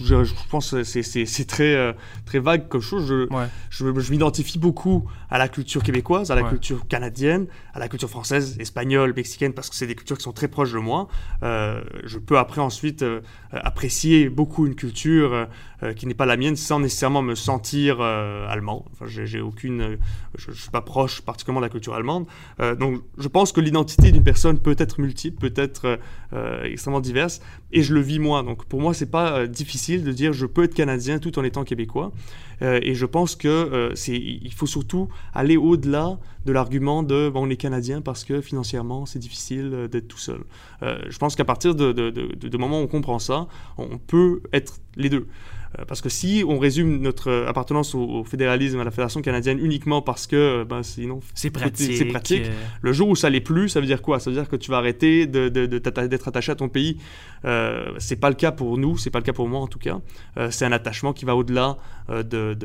Je, je, pense que c'est très, euh, très vague comme chose. Je, je, je m'identifie beaucoup à la culture québécoise, à la culture canadienne, à la culture française, espagnole, mexicaine, parce que c'est des cultures qui sont très proches de moi. Euh, je peux après ensuite euh, apprécier beaucoup une culture qui n'est pas la mienne sans nécessairement me sentir allemand. Enfin, j'ai aucune, je, ne suis pas proche particulièrement de la culture allemande. donc, je pense que l'identité d'une personne peut être multiple, peut être extrêmement diverse, et je le vis moi. Donc, pour moi, c'est pas difficile de dire je peux être canadien tout en étant québécois. Euh, et je pense que euh, faut surtout aller au-delà de l'argument de bon, on est canadien parce que financièrement c'est difficile euh, d'être tout seul. je pense qu'à partir de, de, de, moment où on comprend ça, on peut être les deux. Euh, parce que si on résume notre appartenance au, fédéralisme, à la Fédération canadienne uniquement parce que ben, sinon c'est pratique, c'est pratique. le jour où ça l'est plus, ça veut dire quoi? Ça veut dire que tu vas arrêter d'être attaché à ton pays. Euh, c'est pas le cas pour nous, c'est pas le cas pour moi en tout cas. Euh, c'est un attachement qui va au-delà euh, de,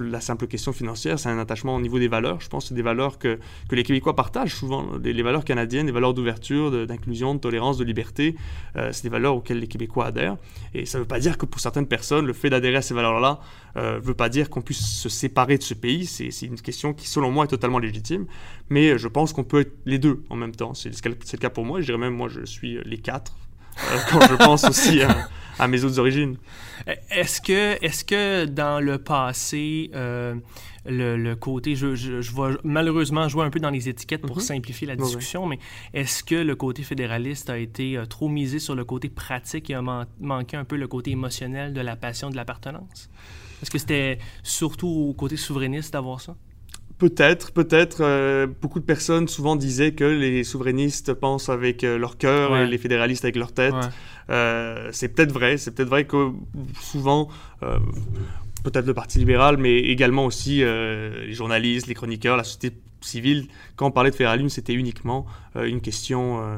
la simple question financière. C'est un attachement au niveau des valeurs. Je pense que c'est des valeurs que, que les Québécois partagent souvent. Les, valeurs canadiennes, les valeurs d'ouverture, d'inclusion, de, tolérance, de liberté, c'est des valeurs auxquelles les Québécois adhèrent. Et ça ne veut pas dire que pour certaines personnes le fait d'adhérer à ces valeurs-là ne euh, veut pas dire qu'on puisse se séparer de ce pays. C'est une question qui, selon moi, est totalement légitime. Mais je pense qu'on peut être les deux en même temps. C'est le cas pour moi. Je dirais même, moi, je suis les quatre euh, quand je pense aussi à, mes autres origines. Est-ce que, est que dans le passé, euh, le, côté, je, je, je, vais malheureusement jouer un peu dans les étiquettes pour mhm. simplifier la discussion, mais est-ce que le côté fédéraliste a été euh, trop misé sur le côté pratique et a manqué un peu le côté émotionnel de la passion de l'appartenance? Est-ce que c'était surtout au côté souverainiste d'avoir ça? Peut-être, peut-être. Euh, beaucoup de personnes souvent disaient que les souverainistes pensent avec euh, leur cœur et les fédéralistes avec leur tête. c'est peut-être vrai. C'est peut-être vrai que souvent, peut-être le Parti libéral, mais également aussi euh, les journalistes, les chroniqueurs, la société civile. Quand on parlait de fédéralisme, c'était uniquement euh, une question euh,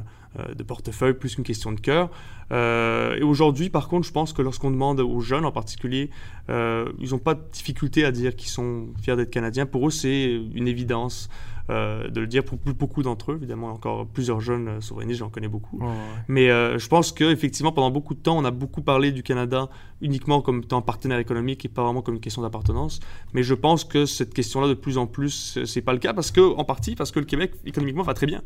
de portefeuille plus qu'une question de cœur. et aujourd'hui, par contre, je pense que lorsqu'on demande aux jeunes en particulier, ils n'ont pas de difficulté à dire qu'ils sont fiers d'être canadiens. Pour eux, c'est une évidence. Euh, de le dire pour beaucoup d'entre eux. Évidemment, encore plusieurs jeunes euh, souverainistes, j'en connais beaucoup. Mais euh, je pense qu'effectivement, pendant beaucoup de temps, on a beaucoup parlé du Canada uniquement comme étant partenaire économique et pas vraiment comme une question d'appartenance. Mais je pense que cette question-là, de plus en plus, c'est pas le cas parce que, en partie, parce que le Québec, économiquement, va très bien.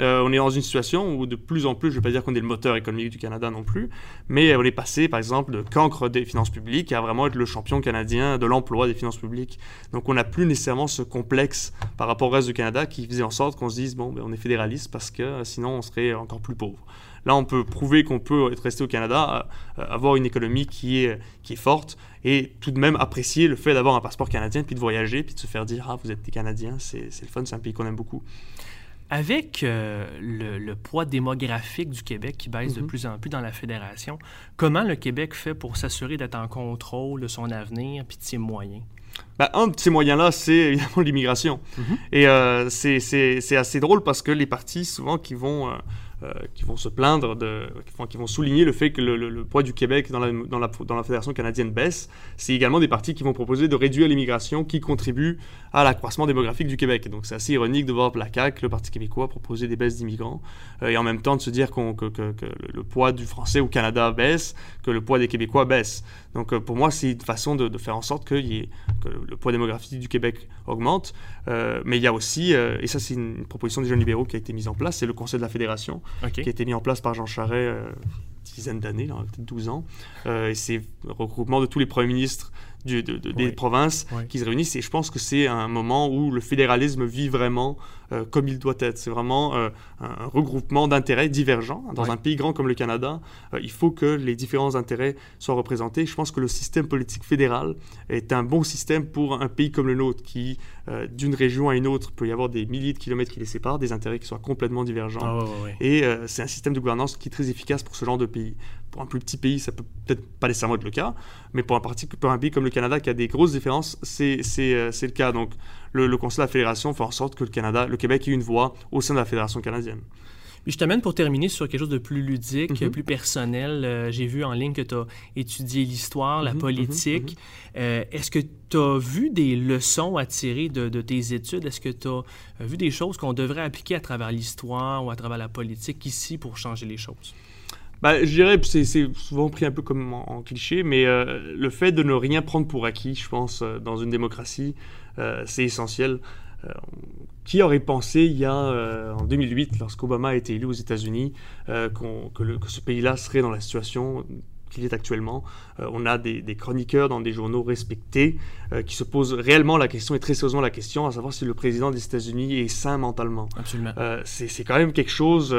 on est dans une situation où de plus en plus, je ne vais pas dire qu'on est le moteur économique du Canada non plus, mais on est passé, par exemple, de cancre des finances publiques à vraiment être le champion canadien de l'emploi des finances publiques. Donc on n'a plus nécessairement ce complexe par rapport au reste du Canada Canada qui faisait en sorte qu'on se dise, bon, ben, on est fédéraliste parce que sinon on serait encore plus pauvre. Là, on peut prouver qu'on peut être resté au Canada, avoir une économie qui est, qui est forte et tout de même apprécier le fait d'avoir un passeport canadien, puis de voyager, puis de se faire dire, ah, vous êtes des Canadiens, c'est le fun, c'est un pays qu'on aime beaucoup. Avec euh, le, poids démographique du Québec qui baisse de mhm. plus en plus dans la fédération, comment le Québec fait pour s'assurer d'être en contrôle de son avenir et de ses moyens? Ben, un de ces moyens-là, c'est évidemment l'immigration. Mhm. Et euh, c'est assez drôle parce que les partis, souvent, qui vont euh, euh, qui vont se plaindre, de, qui, vont, souligner le fait que le, poids du Québec dans la, dans la, dans la Fédération canadienne baisse. C'est également des partis qui vont proposer de réduire l'immigration qui contribue à l'accroissement démographique du Québec. donc c'est assez ironique de voir la CAQ, le Parti québécois, proposer des baisses d'immigrants euh, et en même temps de se dire que, que, le poids du français au Canada baisse, que le poids des Québécois baisse. Donc euh, pour moi, c'est une façon de, faire en sorte que, y ait, que le poids démographique du Québec augmente. mais il y a aussi, et ça c'est une proposition des jeunes libéraux qui a été mise en place, c'est le Conseil de la Fédération qui a été mis en place par Jean Charest euh, dizaine d'années, peut-être 12 ans. Euh, et c'est le regroupement de tous les premiers ministres du, de, des provinces qui se réunissent. Et je pense que c'est un moment où le fédéralisme vit vraiment euh, comme il doit être. C'est vraiment euh, un regroupement d'intérêts divergents. Dans un pays grand comme le Canada, euh, il faut que les différents intérêts soient représentés. Je pense que le système politique fédéral est un bon système pour un pays comme le nôtre, qui, d'une région à une autre, peut y avoir des milliers de kilomètres qui les séparent, des intérêts qui soient complètement divergents. Ah Et c'est un système de gouvernance qui est très efficace pour ce genre de pays. Pour un plus petit pays, ça peut peut-être pas nécessairement être le cas, mais pour un, parti, pour un pays comme le Canada qui a des grosses différences, c'est le cas. Donc, le, Conseil de la Fédération fait en sorte que le Canada, le Québec ait une voix au sein de la Fédération canadienne. Puis je t'amène pour terminer sur quelque chose de plus ludique, mhm. plus personnel. Euh, j'ai vu en ligne que tu as étudié l'histoire, la mhm, politique. Mhm, euh, est-ce que tu as vu des leçons à tirer de, tes études? Est-ce que tu as vu des choses qu'on devrait appliquer à travers l'histoire ou à travers la politique ici pour changer les choses? Bah, je dirais, c'est souvent pris un peu comme en, cliché, mais euh, le fait de ne rien prendre pour acquis, je pense, dans une démocratie, euh, c'est essentiel. Euh, qui aurait pensé il y a euh, en 2008, lorsqu'Obama a été élu aux États-Unis, que, ce pays-là serait dans la situation qu'il est actuellement. Euh, on a des, chroniqueurs dans des journaux respectés euh, qui se posent réellement la question, et très sérieusement la question, à savoir si le président des États-Unis est sain mentalement. Absolument. Euh, c'est quand même quelque chose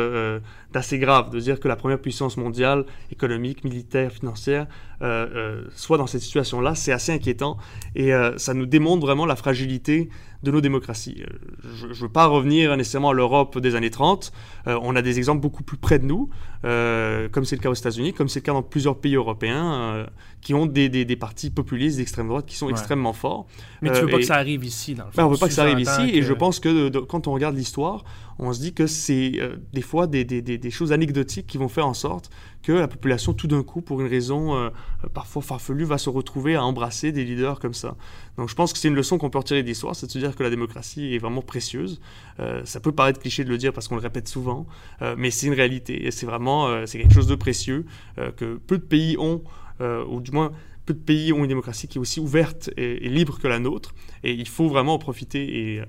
d'assez grave de dire que la première puissance mondiale, économique, militaire, financière, soit dans cette situation-là. C'est assez inquiétant et ça nous démontre vraiment la fragilité de nos démocraties. Je ne veux pas revenir nécessairement à l'Europe des années 30. on a des exemples beaucoup plus près de nous, comme c'est le cas aux États-Unis, comme c'est le cas dans plusieurs pays européens, qui ont des, des, partis populistes d'extrême droite qui sont extrêmement forts. Mais tu veux pas que ça arrive ici, dans le fond. Ben, on veut pas que ça arrive ici, et je pense que quand on regarde l'histoire, on se dit que c'est euh, des fois des, des, choses anecdotiques qui vont faire en sorte que la population, tout d'un coup, pour une raison euh, parfois farfelue, va se retrouver à embrasser des leaders comme ça. Donc je pense que c'est une leçon qu'on peut retirer de l'histoire, c'est de se dire que la démocratie est vraiment précieuse. Euh, ça peut paraître cliché de le dire parce qu'on le répète souvent, mais c'est une réalité, et c'est vraiment c'est quelque chose de précieux que peu de pays ont euh, ou du moins peu de pays ont une démocratie qui est aussi ouverte et, libre que la nôtre. Et il faut vraiment en profiter. Et euh,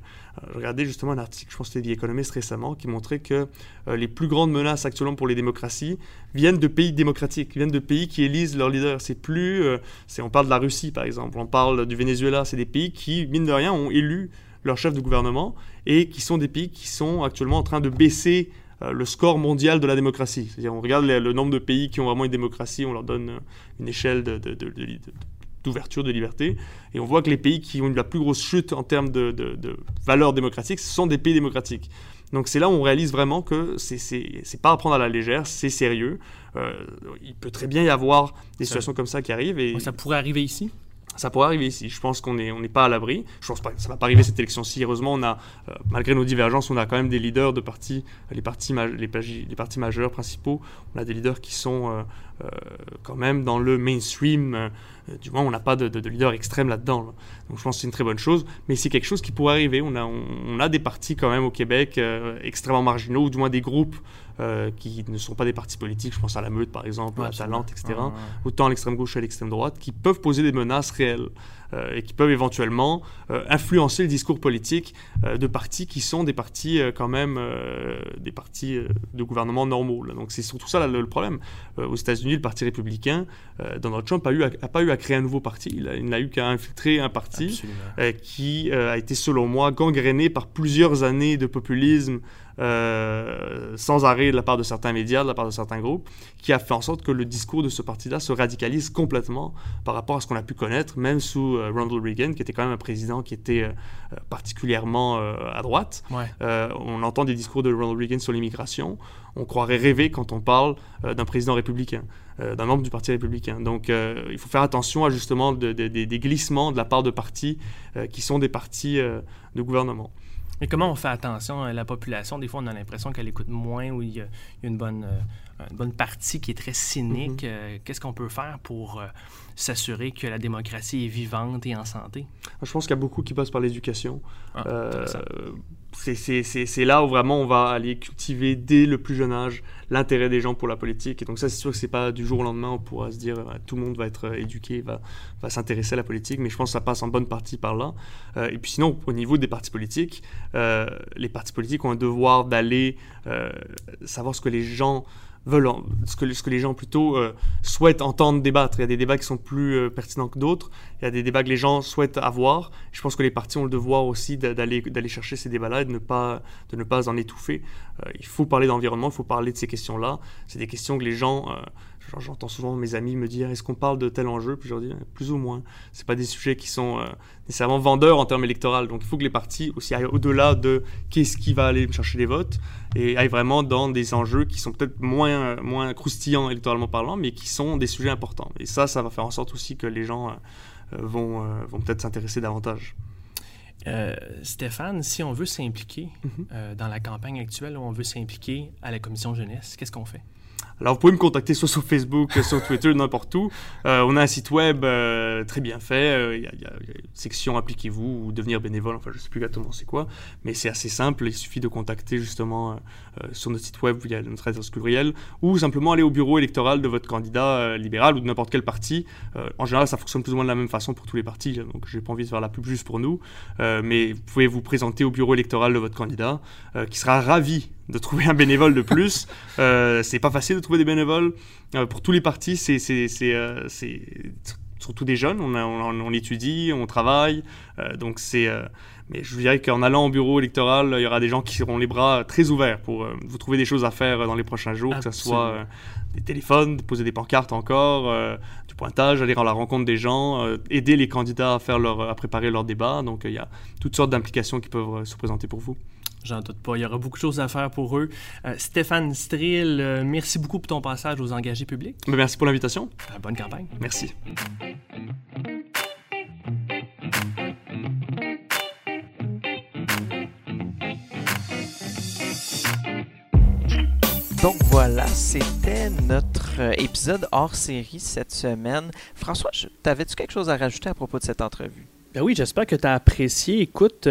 regardez justement un article, je pense que c'était The Economist récemment, qui montrait que euh, les plus grandes menaces actuellement pour les démocraties viennent de pays démocratiques, viennent de pays qui élisent leurs leaders. C'est plus, on parle de la Russie par exemple, on parle du Venezuela, c'est des pays qui, mine de rien, ont élu leur chef de gouvernement et qui sont des pays qui sont actuellement en train de baisser euh, le score mondial de la démocratie. C'est-à-dire, on regarde le nombre de pays qui ont vraiment une démocratie, on leur donne euh, une échelle d'ouverture, de, liberté, et on voit que les pays qui ont eu la plus grosse chute en termes de, valeurs démocratiques, ce sont des pays démocratiques. Donc c'est là où on réalise vraiment que c'est pas à prendre à la légère, c'est sérieux. Euh, il peut très bien y avoir des situations comme ça qui arrivent. Et... Ça pourrait arriver ici ça pourrait arriver ici. Je pense qu'on n'est pas à l'abri. Je pense que ça va pas arriver cette élection-ci. Heureusement, on a, euh, malgré nos divergences, on a quand même des leaders de partis, les partis, les, partis majeurs principaux. On a des leaders qui sont euh, quand même dans le mainstream. du moins, on n'a pas de, de, leader extrême là-dedans. Donc, je pense que c'est une très bonne chose. Mais c'est quelque chose qui pourrait arriver. On a, on, a des partis quand même au Québec extrêmement marginaux, ou du moins des groupes qui ne sont pas des partis politiques, je pense à la Meute par exemple, à Talente, etc., autant à l'extrême gauche qu'à l'extrême droite, qui peuvent poser des menaces réelles. Euh, et qui peuvent éventuellement euh, influencer le discours politique euh, de partis qui sont des partis quand même des partis de gouvernement normaux. Donc c'est surtout ça le, problème. aux États-Unis, le Parti républicain, Donald Trump n'a a, pas eu à créer un nouveau parti. Il, n'a eu qu'à infiltrer un parti qui a été, selon moi, gangréné par plusieurs années de populisme euh, sans arrêt de la part de certains médias, de la part de certains groupes, qui a fait en sorte que le discours de ce parti-là se radicalise complètement par rapport à ce qu'on a pu connaître, même sous euh, Ronald Reagan, qui était quand même un président qui était euh, particulièrement à droite. on entend des discours de Ronald Reagan sur l'immigration. On croirait rêver quand on parle d'un président républicain. d'un membre du Parti républicain. Donc, il faut faire attention à justement des glissements de la part de partis qui sont des partis de gouvernement. Mais comment on fait attention à la population? Des fois, on a l'impression qu'elle écoute moins ou il y a, une, bonne, euh, une bonne partie qui est très cynique. Mm-hmm. Euh, qu'est-ce qu'on peut faire pour euh, s'assurer que la démocratie est vivante et en santé? Je pense qu'il y a beaucoup qui passent par l'éducation. Ah, c'est là où vraiment on va aller cultiver dès le plus jeune âge l'intérêt des gens pour la politique. Et donc ça, c'est sûr que c'est pas du jour au lendemain, on pourra se dire tout le monde va être éduqué, va, va s'intéresser à la politique, mais je pense que ça passe en bonne partie par là. et puis sinon, au niveau des partis politiques, les partis politiques ont un devoir d'aller savoir ce que les gens veulent, ce que, ce que les gens plutôt euh, souhaitent entendre débattre. Il y a des débats qui sont plus euh, pertinents que d'autres. Il y a des débats que les gens souhaitent avoir. Je pense que les partis ont le devoir aussi d'aller d'aller chercher ces débats-là et de ne pas de ne pas en étouffer. Euh, il faut parler d'environnement, il faut parler de ces questions-là. C'est des questions que les gens J'entends souvent mes amis me dire est-ce qu'on parle de tel enjeu? Puis je leur dis plus ou moins. Ce pas des sujets qui sont nécessairement vendeurs en termes électoraux. Donc il faut que les partis aussi aillent au-delà de qu'est-ce qui va aller chercher les votes et aillent vraiment dans des enjeux qui sont peut-être moins, moins croustillants électoralement parlant, mais qui sont des sujets importants. Et ça, ça va faire en sorte aussi que les gens euh, vont, euh, vont peut-être s'intéresser davantage. Euh, Stéphane, si on veut s'impliquer mhm. dans la campagne actuelle, ou on veut s'impliquer à la commission jeunesse, qu'est-ce qu'on fait? Alors, vous pouvez me contacter soit sur Facebook, sur Twitter, n'importe où. Euh, on a un site web euh, très bien fait. Euh, il y, a une section Appliquez-vous ou devenir bénévole. Enfin, je ne sais plus exactement c'est quoi. Mais c'est assez simple. Il suffit de contacter justement sur notre site web via notre adresse courriel ou simplement aller au bureau électoral de votre candidat libéral ou de n'importe quel parti. en général, ça fonctionne plus ou moins de la même façon pour tous les partis. Donc, je n'ai pas envie de faire la pub juste pour nous. mais vous pouvez vous présenter au bureau électoral de votre candidat qui sera ravi de trouver un bénévole de plus. euh, c'est pas facile de trouver des bénévoles. Euh, pour tous les partis, c'est euh, surtout des jeunes. On, on, étudie, on travaille. Euh, donc c'est. mais je dirais qu'en allant au bureau électoral, il y aura des gens qui auront les bras très ouverts pour vous trouver des choses à faire dans les prochains jours, que ce soit des téléphones, poser des pancartes encore, du pointage, aller à la rencontre des gens, aider les candidats à, faire leur, à préparer leur débat. Donc il y a toutes sortes d'implications qui peuvent se présenter pour vous. J'en doute pas. Il y aura beaucoup de choses à faire pour eux. Euh, Stéphane Strill, euh, merci beaucoup pour ton passage aux engagés publics. Ben, merci pour l'invitation. Euh, bonne campagne. Merci. Donc voilà, c'était notre épisode hors série cette semaine. François, t'avais-tu quelque chose à rajouter à propos de cette entrevue? Ben oui, j'espère que tu as apprécié. Écoute,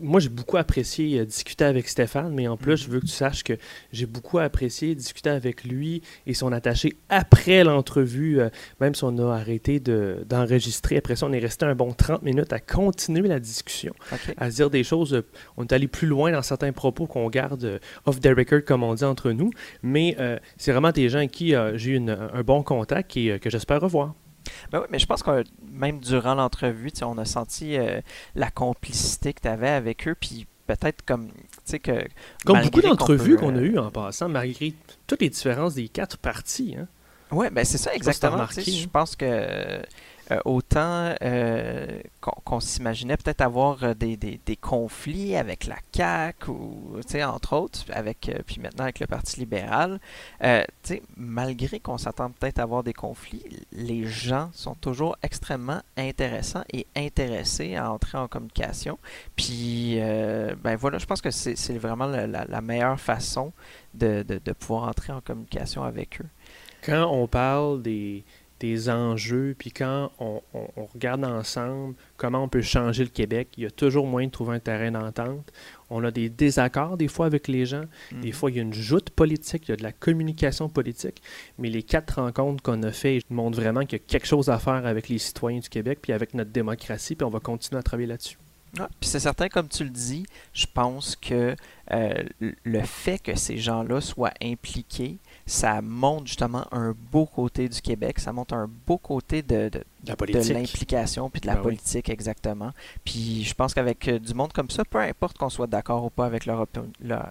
moi, j'ai beaucoup apprécié euh, discuter avec Stéphane, mais en plus, je veux que tu saches que j'ai beaucoup apprécié discuter avec lui et son attaché après l'entrevue, euh, même si on a arrêté d'enregistrer. après ça, on est resté un bon 30 minutes à continuer la discussion, à se dire des choses. Euh, on est allé plus loin dans certains propos qu'on garde off the record, comme on dit entre nous, mais c'est vraiment des gens avec qui j'ai eu un bon contact et que j'espère revoir. Ben oui, mais je pense que même durant l'entrevue, on a senti euh, la complicité que tu avais avec eux, puis peut-être comme, tu sais, que... Comme beaucoup d'entrevues qu'on a euh, eues en passant, malgré toutes les différences des quatre parties. Hein? Oui, ben c'est ça, exactement. Je hein. pense que autant euh, qu'on s'imaginait peut-être avoir euh, des, des, conflits avec la CAQ ou entre autres, avec puis maintenant avec le Parti libéral, malgré qu'on s'attend peut-être à avoir des conflits, les gens sont toujours extrêmement intéressants et intéressés à entrer en communication. Puis ben voilà, je pense que c'est vraiment la, meilleure façon de, de pouvoir entrer en communication avec eux. Quand on parle des, des enjeux, puis quand on, regarde ensemble comment on peut changer le Québec, il y a toujours moyen de trouver un terrain d'entente. On a des désaccords des fois avec les gens, des mhm. fois il y a une joute politique, il y a de la communication politique, mais les quatre rencontres qu'on a faites montrent vraiment qu'il y a quelque chose à faire avec les citoyens du Québec, puis avec notre démocratie, puis on va continuer à travailler là-dessus. puis c'est certain, comme tu le dis, je pense que euh, le fait que ces gens-là soient impliqués, ça montre justement un beau côté du Québec, ça montre un beau côté de, de, l'implication puis de la ben politique, exactement. Puis je pense qu'avec euh, du monde comme ça, peu importe qu'on soit d'accord ou pas avec, leur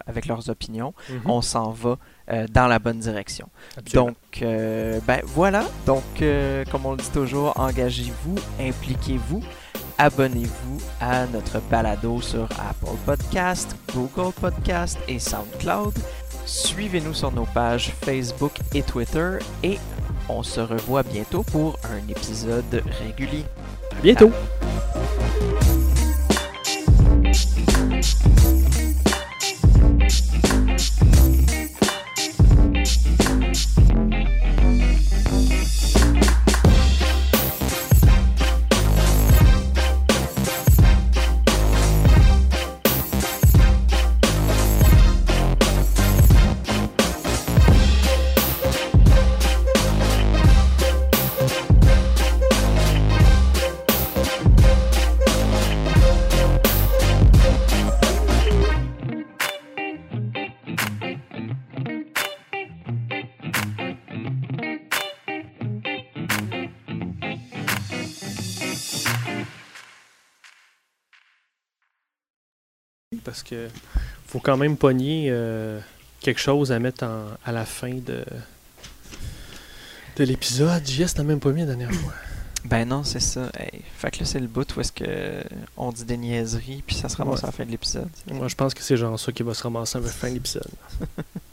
avec leurs opinions, mhm. on s'en va euh, dans la bonne direction. Donc, euh, ben voilà. Donc, comme on le dit toujours, engagez-vous, impliquez-vous abonnez-vous à notre balado sur Apple Podcast, Google Podcast et SoundCloud. Suivez-nous sur nos pages Facebook et Twitter et on se revoit bientôt pour un épisode régulier. À bientôt! Quand même pogner euh, quelque chose à mettre à la fin de, de l'épisode. JS n'a même pas mis la dernière fois. Ben non, c'est ça. Fait que là, c'est le bout où est-ce que on dit des niaiseries, puis ça se ramasse à la fin de l'épisode. Moi, je pense que c'est genre ça qui va se ramasser à la fin de l'épisode.